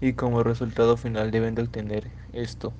y como resultado final deben de obtener esto.